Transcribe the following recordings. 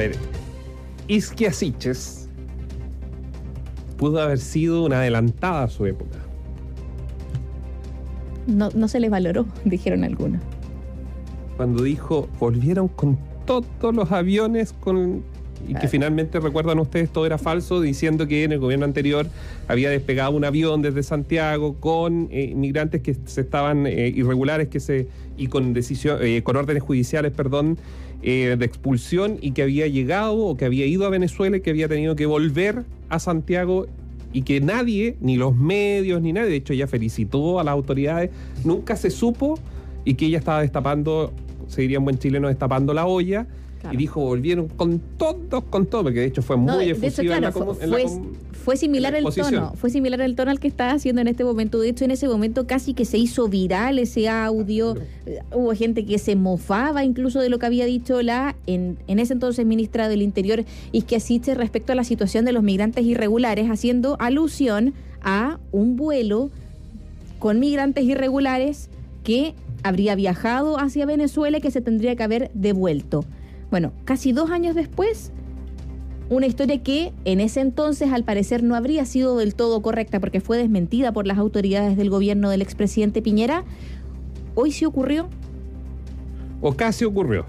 ver, Isquiasiches pudo haber sido una adelantada a su época. No, no se les valoró, dijeron algunos. Cuando dijo, volvieron con todos los aviones con y que finalmente, recuerdan ustedes, todo era falso, diciendo que en el gobierno anterior había despegado un avión desde Santiago con eh, inmigrantes que se estaban eh, irregulares que se y con decisión, eh, con órdenes judiciales, perdón, de expulsión y que había llegado o que había ido a Venezuela y que había tenido que volver a Santiago y que nadie, ni los medios, ni nadie, de hecho ella felicitó a las autoridades, nunca se supo y que ella estaba destapando, se diría en buen chileno, destapando la olla y dijo, volvieron con todos, con todo, porque de hecho fue muy efusiva en la, fue, fue similar el tono, fue similar el tono al que está haciendo en este momento. De hecho, en ese momento casi que se hizo viral ese audio. Hubo gente que se mofaba incluso de lo que había dicho la en, en ese entonces ministra del Interior y que asiste respecto a la situación de los migrantes irregulares, haciendo alusión a un vuelo con migrantes irregulares que habría viajado hacia Venezuela y que se tendría que haber devuelto. Bueno, casi dos años después, una historia que en ese entonces al parecer no habría sido del todo correcta porque fue desmentida por las autoridades del gobierno del expresidente Piñera, hoy sí ocurrió. O casi ocurrió,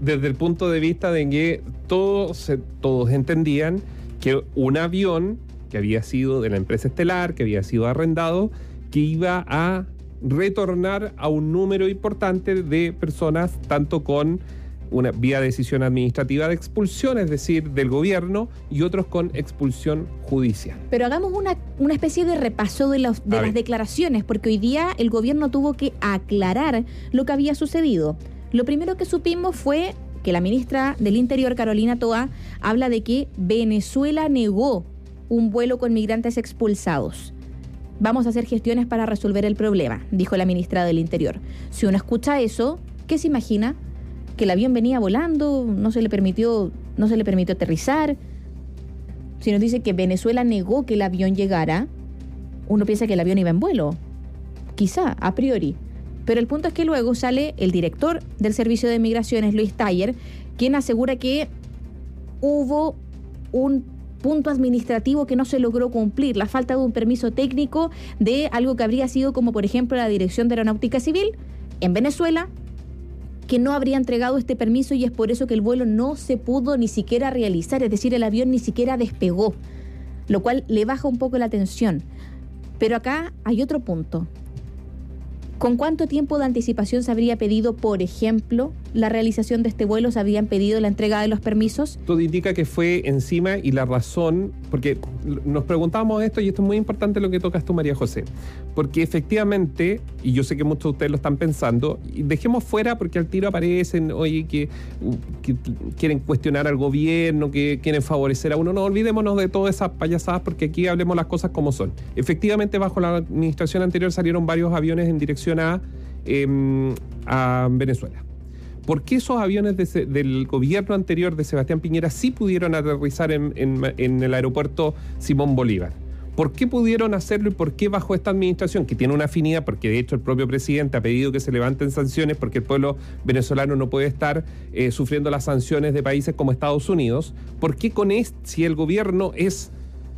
desde el punto de vista de que todos, todos entendían que un avión que había sido de la empresa estelar, que había sido arrendado, que iba a retornar a un número importante de personas, tanto con una vía decisión administrativa de expulsión, es decir, del gobierno, y otros con expulsión judicial. Pero hagamos una, una especie de repaso de, las declaraciones, porque hoy día el gobierno tuvo que aclarar lo que había sucedido. Lo primero que supimos fue que la ministra del Interior, Carolina Toa, habla de que Venezuela negó un vuelo con migrantes expulsados. Vamos a hacer gestiones para resolver el problema, dijo la ministra del Interior. Si uno escucha eso, ¿qué se imagina? El avión venía volando, no se le permitió, no se le permitió aterrizar. Si nos dice que Venezuela negó que el avión llegara, uno piensa que el avión iba en vuelo. Quizá, a priori. Pero el punto es que luego sale el director del Servicio de Migraciones, Luis Taller, quien asegura que hubo un punto administrativo que no se logró cumplir, la falta de un permiso técnico de algo que habría sido como por ejemplo la Dirección de Aeronáutica Civil en Venezuela, que no habría entregado este permiso y es por eso que el vuelo no se pudo ni siquiera realizar, es decir, el avión ni siquiera despegó, lo cual le baja un poco la tensión. Pero acá hay otro punto. ¿Con cuánto tiempo de anticipación se habría pedido, por ejemplo, la realización de este vuelo? ¿Se habían pedido la entrega de los permisos? Todo indica que fue encima y la razón, porque nos preguntábamos esto y esto es muy importante lo que tocas tú, María José, porque efectivamente, y yo sé que muchos de ustedes lo están pensando, dejemos fuera porque al tiro aparecen, oye, que, que quieren cuestionar al gobierno, que quieren favorecer a uno, no olvidémonos de todas esas payasadas porque aquí hablemos las cosas como son. Efectivamente, bajo la administración anterior salieron varios aviones en dirección Em, a, Venezuela. ¿Por qué esos aviones del gobierno anterior de Sebastián Piñera sí pudieron aterrizar en, el aeropuerto Simón Bolívar? ¿Por qué pudieron hacerlo y por qué bajo esta administración, que tiene una afinidad, porque de hecho el propio presidente ha pedido que se levanten sanciones porque el pueblo venezolano no puede estar eh, sufriendo las sanciones de países como Estados Unidos? ¿Por qué con este, si el gobierno es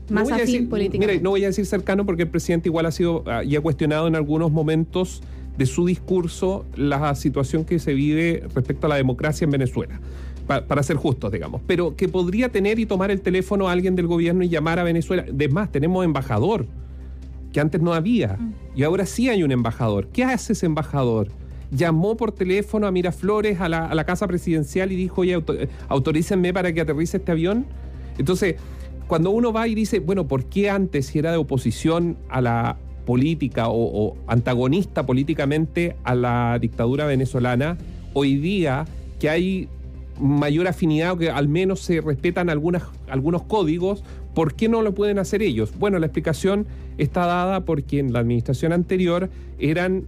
más no afín Mira, no voy a decir cercano porque el presidente igual ha sido ah, y ha cuestionado en algunos momentos de su discurso la situación que se vive respecto a la democracia en Venezuela. para ser justos, digamos. Pero que podría tener y tomar el teléfono a alguien del gobierno y llamar a Venezuela. De más, tenemos embajador, que antes no había. Mm. Y ahora sí hay un embajador. ¿Qué hace ese embajador? llamó por teléfono a Miraflores, a la, a la casa presidencial y dijo, oye, autorícenme para que aterrice este avión. Entonces, cuando uno va y dice, bueno, ¿por qué antes si era de oposición a la política o, antagonista políticamente a la dictadura venezolana, hoy día que hay mayor afinidad o que al menos se respetan algunas, algunos códigos, ¿por qué no lo pueden hacer ellos? Bueno, la explicación está dada porque en la administración anterior eran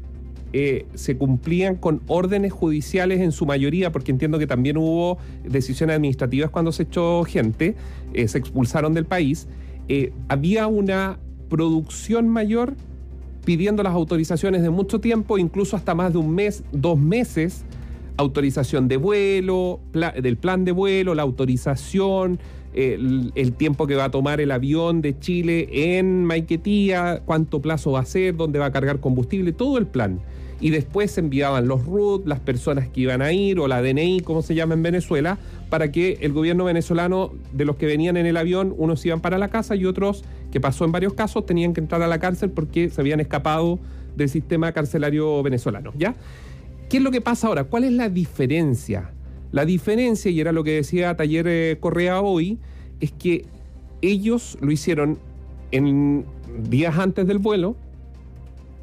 eh, se cumplían con órdenes judiciales en su mayoría, porque entiendo que también hubo decisiones administrativas cuando se echó gente, eh, se expulsaron del país, eh, había una producción mayor pidiendo las autorizaciones de mucho tiempo, incluso hasta más de un mes, dos meses, autorización de vuelo, del plan de vuelo, la autorización, el, tiempo que va a tomar el avión de Chile en Maiquetía, cuánto plazo va a ser, dónde va a cargar combustible, todo el plan. Y después se enviaban los RUT, las personas que iban a ir, o la DNI, como se llama en Venezuela, para que el gobierno venezolano, de los que venían en el avión, unos iban para la casa y otros, que pasó en varios casos, tenían que entrar a la cárcel porque se habían escapado del sistema carcelario venezolano. ¿Ya? ¿Qué es lo que pasa ahora? ¿Cuál es la diferencia? La diferencia, y era lo que decía Taller eh, Correa hoy, es que ellos lo hicieron en días antes del vuelo,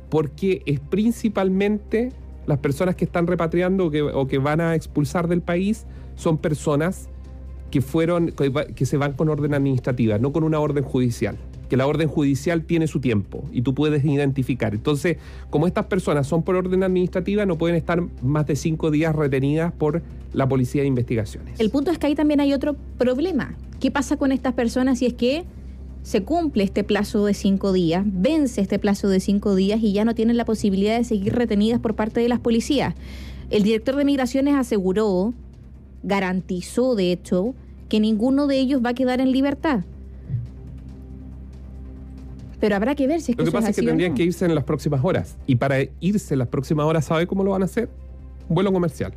porque es principalmente las personas que están repatriando o que, van a expulsar del país son personas que fueron que se van con orden administrativa, no con una orden judicial que la orden judicial tiene su tiempo y tú puedes identificar. Entonces, como estas personas son por orden administrativa, no pueden estar más de cinco días retenidas por la Policía de Investigaciones. El punto es que ahí también hay otro problema. ¿Qué pasa con estas personas si es que se cumple este plazo de cinco días, vence este plazo de cinco días y ya no tienen la posibilidad de seguir retenidas por parte de las policías? El director de Migraciones aseguró, garantizó de hecho, que ninguno de ellos va a quedar en libertad pero habrá que ver si es que Lo que pasa es que tendrían que irse en las próximas horas. Y para irse en las próximas horas, ¿sabe cómo lo van a hacer? Vuelo comercial.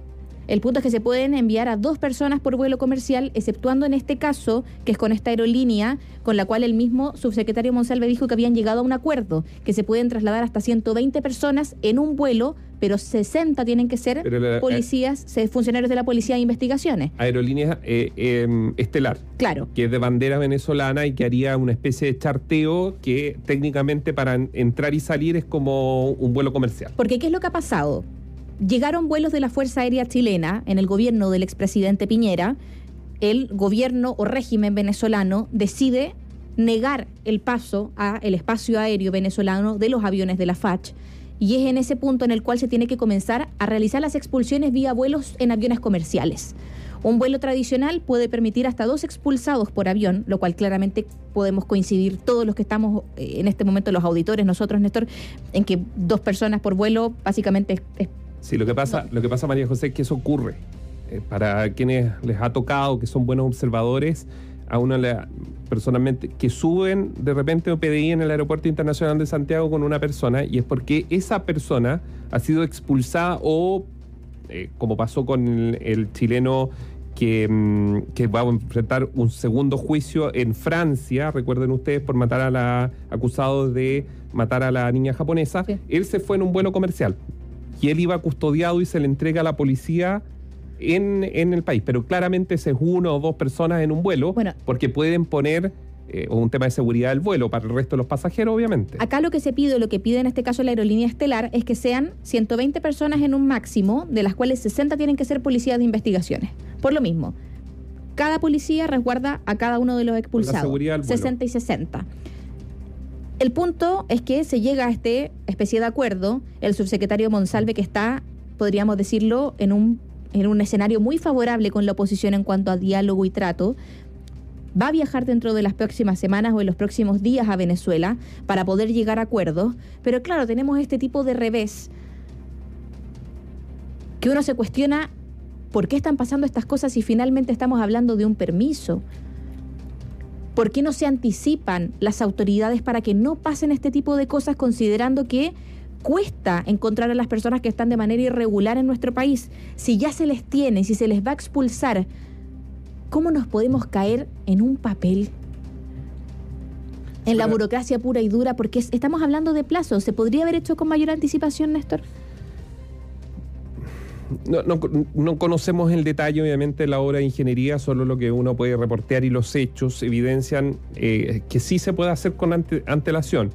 El punto es que se pueden enviar a dos personas por vuelo comercial, exceptuando en este caso, que es con esta aerolínea, con la cual el mismo subsecretario Monsalve dijo que habían llegado a un acuerdo, que se pueden trasladar hasta 120 personas en un vuelo, pero 60 tienen que ser policías, funcionarios de la Policía de Investigaciones. Aerolínea eh, em, estelar. Claro. Que es de bandera venezolana y que haría una especie de charteo que técnicamente para entrar y salir es como un vuelo comercial. Porque ¿qué es lo que ha pasado? llegaron vuelos de la Fuerza Aérea Chilena en el gobierno del expresidente Piñera. El gobierno o régimen venezolano decide negar el paso a el espacio aéreo venezolano de los aviones de la FACH y es en ese punto en el cual se tiene que comenzar a realizar las expulsiones vía vuelos en aviones comerciales. Un vuelo tradicional puede permitir hasta dos expulsados por avión, lo cual claramente podemos coincidir todos los que estamos eh, en este momento, los auditores, nosotros, Néstor, en que dos personas por vuelo básicamente es Sí, lo que pasa, lo que pasa María José, es que eso ocurre. Eh, para quienes les ha tocado, que son buenos observadores, a le, personalmente, que suben de repente o PDI en el Aeropuerto Internacional de Santiago con una persona y es porque esa persona ha sido expulsada o, eh, como pasó con el, chileno que, mm, que, va a enfrentar un segundo juicio en Francia, recuerden ustedes, por matar a la acusado de matar a la niña japonesa, él se fue en un vuelo comercial y él iba custodiado y se le entrega a la policía en, el país. Pero claramente ese es uno o dos personas en un vuelo, porque pueden poner eh, un tema de seguridad del vuelo para el resto de los pasajeros, obviamente. Acá lo que se pide, lo que pide en este caso la aerolínea estelar, es que sean 120 personas en un máximo, de las cuales 60 tienen que ser policías de investigaciones. Por lo mismo, cada policía resguarda a cada uno de los expulsados. 60 y 60. El punto es que se llega a este especie de acuerdo. El subsecretario Monsalve, que está, podríamos decirlo, en un, en un escenario muy favorable con la oposición en cuanto a diálogo y trato, va a viajar dentro de las próximas semanas o en los próximos días a Venezuela para poder llegar a acuerdos. Pero claro, tenemos este tipo de revés que uno se cuestiona por qué están pasando estas cosas si finalmente estamos hablando de un permiso. ¿Por qué no se anticipan las autoridades para que no pasen este tipo de cosas considerando que cuesta encontrar a las personas que están de manera irregular en nuestro país? Si ya se les tiene, si se les va a expulsar, ¿cómo nos podemos caer en un papel? En la burocracia pura y dura, porque estamos hablando de plazos. ¿Se podría haber hecho con mayor anticipación, Néstor? no, no, conocemos el detalle, obviamente, la obra de ingeniería, solo lo que uno puede reportear y los hechos evidencian eh, que sí se puede hacer con antelación.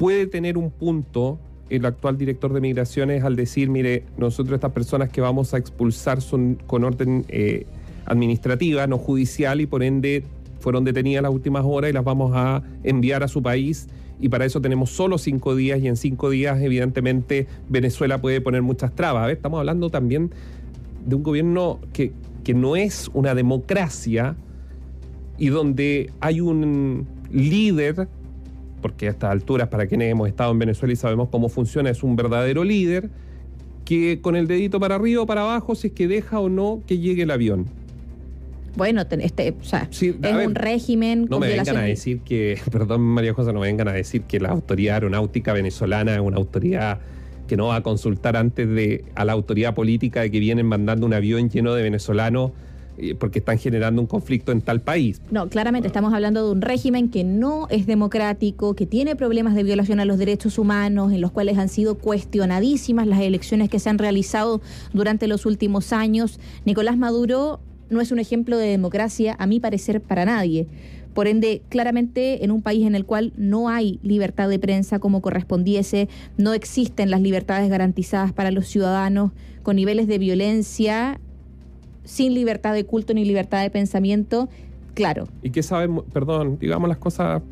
Puede tener un punto el actual director de migraciones al decir, mire, nosotros estas personas que vamos a expulsar son con orden eh, administrativa, no judicial, y por ende fueron detenidas las últimas horas y las vamos a enviar a su país y para eso tenemos solo cinco días y en cinco días evidentemente Venezuela puede poner muchas trabas. estamos hablando también de un gobierno que, que no es una democracia y donde hay un líder, porque a estas alturas para quienes hemos estado en Venezuela y sabemos cómo funciona, es un verdadero líder que con el dedito para arriba o para abajo si es que deja o no que llegue el avión. Bueno, este, o sea, es un régimen. No me vengan a decir que, perdón María José, no me vengan a decir que la autoridad aeronáutica venezolana es una autoridad que no va a consultar antes de a la autoridad política de que vienen mandando un avión lleno de venezolanos porque están generando un conflicto en tal país. No, claramente estamos hablando de un régimen que no es democrático, que tiene problemas de violación a los derechos humanos, en los cuales han sido cuestionadísimas las elecciones que se han realizado durante los últimos años. Nicolás Maduro no es un ejemplo de democracia, a mi parecer, para nadie. Por ende, claramente en un país en el cual no hay libertad de prensa como correspondiese, no existen las libertades garantizadas para los ciudadanos, con niveles de violencia, sin libertad de culto ni libertad de pensamiento, claro. ¿Y qué saben, perdón, digamos las cosas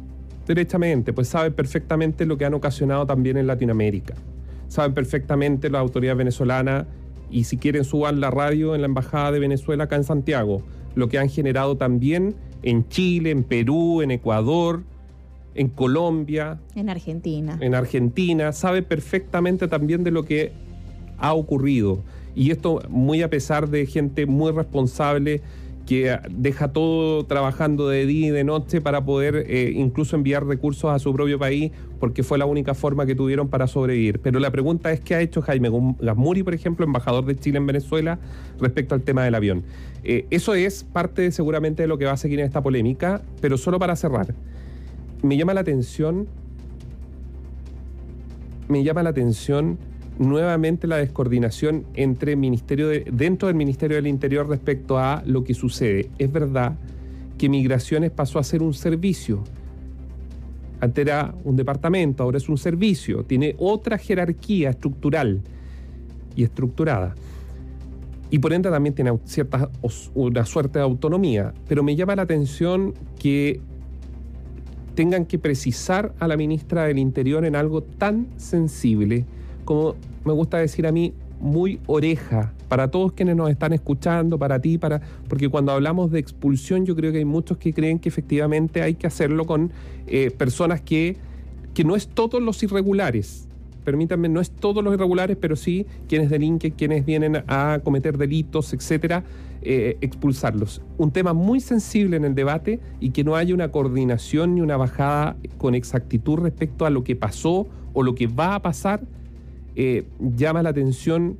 derechamente? Pues saben perfectamente lo que han ocasionado también en Latinoamérica. Saben perfectamente las autoridades venezolanas y si quieren suban la radio en la Embajada de Venezuela acá en Santiago, lo que han generado también en Chile, en Perú, en Ecuador, en Colombia. En Argentina. En Argentina, sabe perfectamente también de lo que ha ocurrido. Y esto muy a pesar de gente muy responsable que deja todo trabajando de día y de noche para poder eh, incluso enviar recursos a su propio país, porque fue la única forma que tuvieron para sobrevivir. Pero la pregunta es qué ha hecho Jaime Gasmuri, por ejemplo, embajador de Chile en Venezuela, respecto al tema del avión. Eh, eso es parte seguramente de lo que va a seguir en esta polémica, pero solo para cerrar. Me llama la atención, me llama la atención nuevamente la descoordinación entre ministerio dentro del Ministerio del Interior respecto a lo que sucede. Es verdad que Migraciones pasó a ser un servicio. Antes era un departamento, ahora es un servicio. Tiene otra jerarquía estructural y estructurada. Y por ende también tiene cierta, una suerte de autonomía. Pero me llama la atención que tengan que precisar a la ministra del Interior en algo tan sensible como me gusta decir a mí, muy oreja para todos quienes nos están escuchando, para ti, para porque cuando hablamos de expulsión yo creo que hay muchos que creen que efectivamente hay que hacerlo con eh, personas que, que no es todos los irregulares, permítanme, no es todos los irregulares, pero sí quienes delinquen, quienes vienen a cometer delitos, etcétera, eh, expulsarlos. Un tema muy sensible en el debate y que no haya una coordinación ni una bajada con exactitud respecto a lo que pasó o lo que va a pasar eh, llama la atención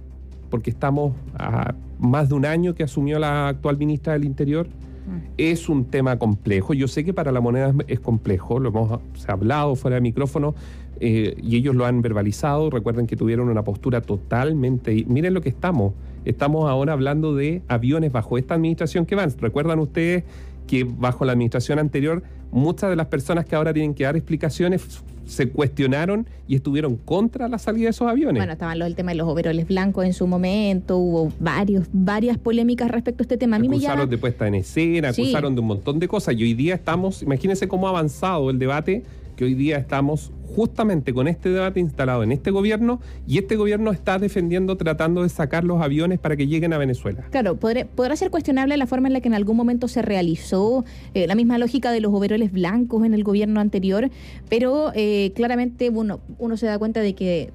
porque estamos a más de un año que asumió la actual ministra del Interior. Mm. Es un tema complejo. Yo sé que para la moneda es complejo, lo hemos hablado fuera de micrófono eh, y ellos lo han verbalizado. Recuerden que tuvieron una postura totalmente. Miren lo que estamos. Estamos ahora hablando de aviones bajo esta administración que van. ¿Recuerdan ustedes que bajo la administración anterior muchas de las personas que ahora tienen que dar explicaciones se cuestionaron y estuvieron contra la salida de esos aviones. Bueno, estaban los, el tema de los overoles blancos en su momento, hubo varios, varias polémicas respecto a este tema. A mí acusaron de puesta en escena, acusaron de un montón de cosas y hoy día estamos, imagínense cómo ha avanzado el debate, que hoy día estamos justamente con este debate instalado en este gobierno y este gobierno está defendiendo, tratando de sacar los aviones para que lleguen a Venezuela. Claro, podrá ser cuestionable la forma en la que en algún momento se realizó, eh, la misma lógica de los overoles blancos en el gobierno anterior, pero eh, claramente uno, uno se da cuenta de que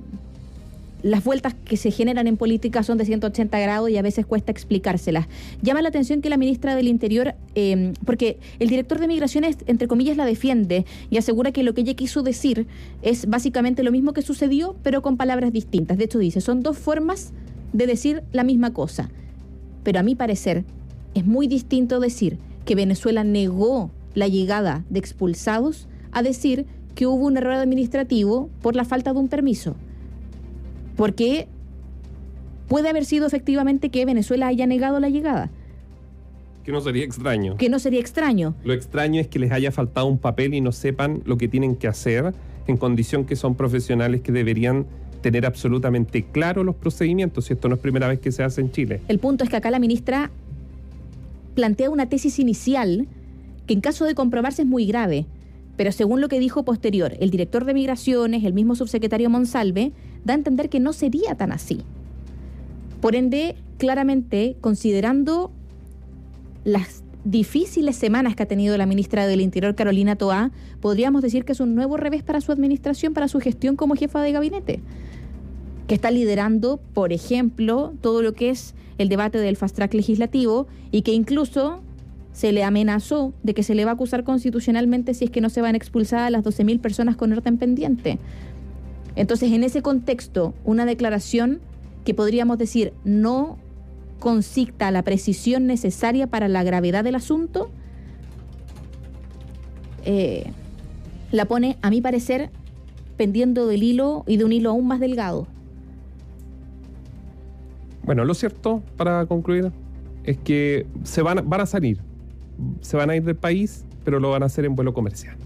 las vueltas que se generan en política son de 180 grados y a veces cuesta explicárselas. Llama la atención que la ministra del Interior, em, porque el director de Migraciones, entre comillas, la defiende y asegura que lo que ella quiso decir es básicamente lo mismo que sucedió, pero con palabras distintas. De hecho, dice, son dos formas de decir la misma cosa. Pero a mi parecer, es muy distinto decir que Venezuela negó la llegada de expulsados a decir que hubo un error administrativo por la falta de un permiso porque puede haber sido efectivamente que Venezuela haya negado la llegada. Que no sería extraño. Que no sería extraño. Lo extraño es que les haya faltado un papel y no sepan lo que tienen que hacer en condición que son profesionales que deberían tener absolutamente claro los procedimientos, y esto no es primera vez que se hace en Chile. El punto es que acá la ministra plantea una tesis inicial que en caso de comprobarse es muy grave, pero según lo que dijo posterior el director de Migraciones, el mismo subsecretario Monsalve, da a entender que no sería tan así. Por ende, claramente, considerando las difíciles semanas que ha tenido la ministra del Interior, Carolina Toá, podríamos decir que es un nuevo revés para su administración, para su gestión como jefa de gabinete. que está liderando, por ejemplo, todo lo que es el debate del fast track legislativo y que incluso se le amenazó de que se le va a acusar constitucionalmente si es que no se van a expulsar a las 12.000 personas con orden pendiente. Entonces, en ese contexto, una declaración que podríamos decir no concicta la precisión necesaria para la gravedad del asunto, eh, la pone, a mi parecer, pendiendo del hilo y de un hilo aún más delgado. Bueno, lo cierto, para concluir, es que se van, van a salir, se van a ir del país, pero lo van a hacer en vuelo comercial.